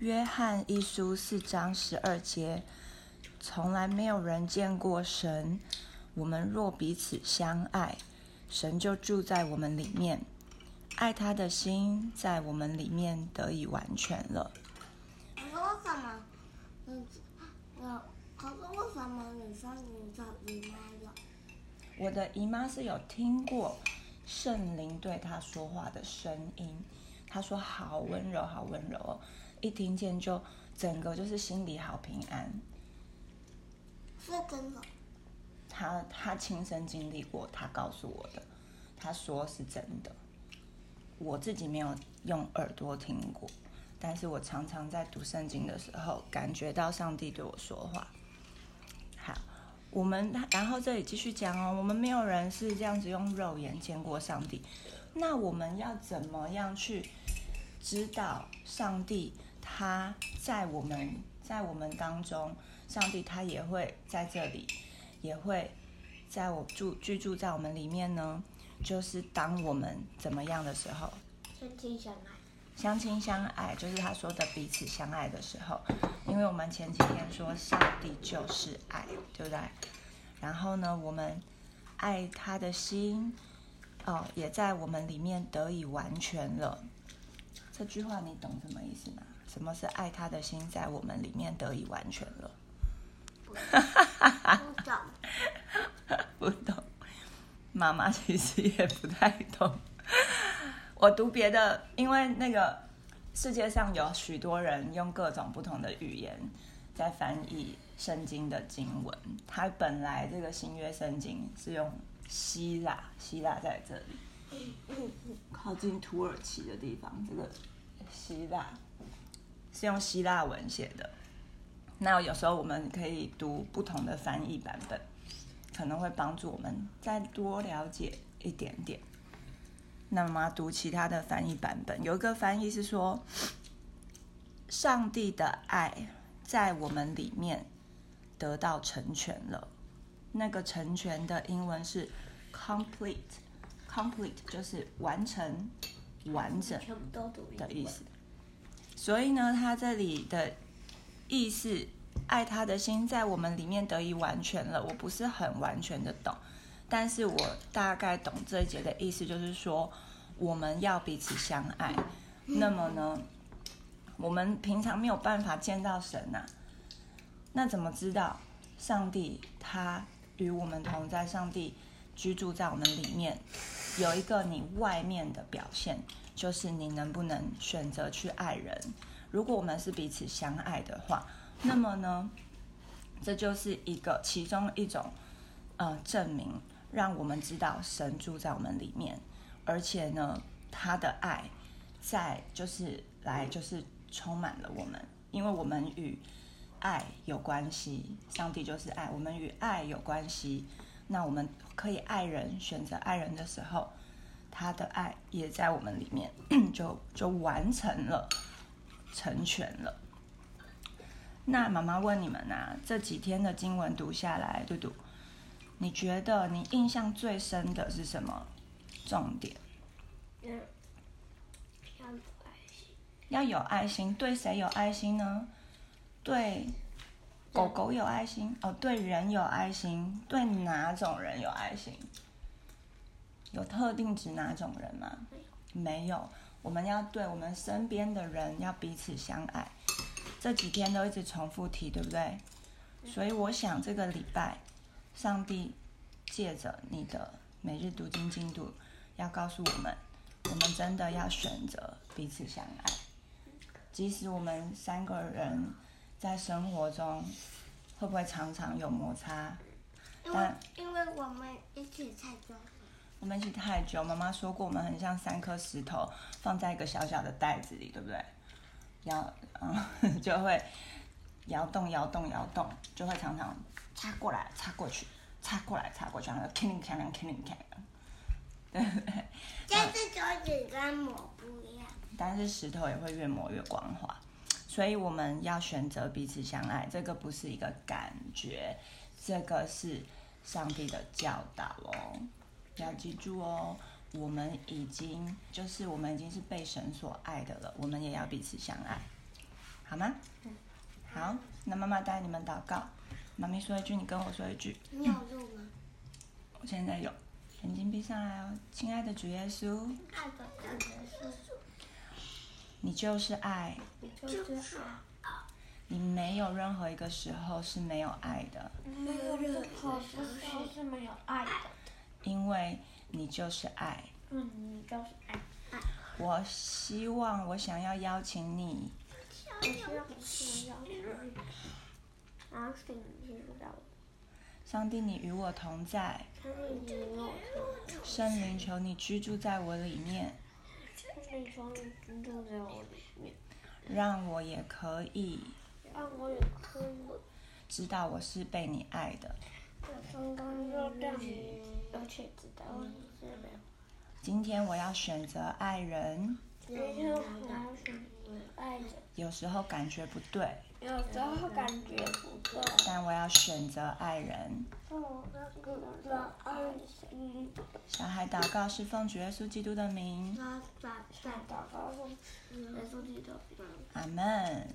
约翰一书四章十二节，从来没有人见过神。我们若彼此相爱，神就住在我们里面，爱他的心在我们里面得以完全了。可是为什么？嗯，有，可是为什么你说你的姨妈有？我的姨妈是有听过圣灵对她说话的声音，她说好温柔，好温柔哦，一听见就整个就是心里好平安。是真的。他他亲身经历过，他告诉我的，他说是真的。我自己没有用耳朵听过，但是我常常在读圣经的时候，感觉到上帝对我说话。好，我们然后这里继续讲哦，我们没有人是这样子用肉眼见过上帝，那我们要怎么样去知道上帝他在我们在我们当中，上帝他也会在这里，也会在我住居住在我们里面呢？就是当我们怎么样的时候，相亲相爱。相亲相爱，就是他说的彼此相爱的时候。因为我们前几天说上帝就是爱，对不对？然后呢，我们爱他的心，哦，也在我们里面得以完全了。这句话你懂什么意思吗？什么是爱他的心在我们里面得以完全了？不懂。不懂。妈妈其实也不太懂。我读别的，因为那个世界上有许多人用各种不同的语言在翻译圣经的经文。它本来这个新约圣经是用希腊，希腊在这里，靠近土耳其的地方，这个希腊是用希腊文写的。那有时候我们可以读不同的翻译版本。可能会帮助我们再多了解一点点。那么读其他的翻译版本，有一个翻译是说，上帝的爱在我们里面得到成全了。那个成全的英文是 complete，complete 就是完成、完整的意思。所以呢，他这里的意思。爱他的心在我们里面得以完全了。我不是很完全的懂，但是我大概懂这一节的意思，就是说我们要彼此相爱。那么呢，我们平常没有办法见到神呐，那怎么知道上帝他与我们同在？上帝居住在我们里面，有一个你外面的表现，就是你能不能选择去爱人。如果我们是彼此相爱的话。那么呢，这就是一个其中一种，呃，证明，让我们知道神住在我们里面，而且呢，他的爱在就是来就是充满了我们，因为我们与爱有关系，上帝就是爱，我们与爱有关系，那我们可以爱人，选择爱人的时候，他的爱也在我们里面，就就完成了，成全了。那妈妈问你们呐，这几天的经文读下来，嘟嘟，你觉得你印象最深的是什么重点？要有爱心。要有爱心，对谁有爱心呢？对狗狗有爱心哦，对人有爱心，对哪种人有爱心？有特定指哪种人吗？没有，我们要对我们身边的人要彼此相爱。这几天都一直重复提，对不对？所以我想这个礼拜，上帝借着你的每日读经进度，要告诉我们，我们真的要选择彼此相爱。即使我们三个人在生活中会不会常常有摩擦？但因为我们一起太久了。我们一起太久，妈妈说过，我们很像三颗石头放在一个小小的袋子里，对不对？摇，嗯，就会摇动、摇动、摇动，就会常常擦过来、擦过去、擦过来、擦过去，然后铿铃铿铃锵亮，对不对？但是手指跟磨不一样。但是石头也会越磨越光滑，所以我们要选择彼此相爱。这个不是一个感觉，这个是上帝的教导哦，要记住哦。我们已经就是我们已经是被神所爱的了，我们也要彼此相爱。好吗？好，那妈妈带你们祷告。妈咪说一句，你跟我说一句。你有录吗？我现在有，眼睛闭上来哦，亲爱的主耶稣。爱的主耶稣。你就是爱。你就是爱。你没有任何一个时候是没有爱的。没有任何时候是没有爱的。因为你就是爱。嗯，你就是爱。我希望，我想要邀请你。我希望，我想要邀请你。邀请你到。上帝，你与我同在。上帝，你与我同在。圣灵，求你居住在我里面。圣灵，求你居住在我里面。让我也可以。让我也可以。知道我是被你爱的。今天我要选择爱人。今天我要选择爱人。有时候感觉不对。有时候感觉不对。但我要选择爱人。小孩祷告是奉主耶稣基督的名。小孩祷告是奉主耶稣基督的名。阿门。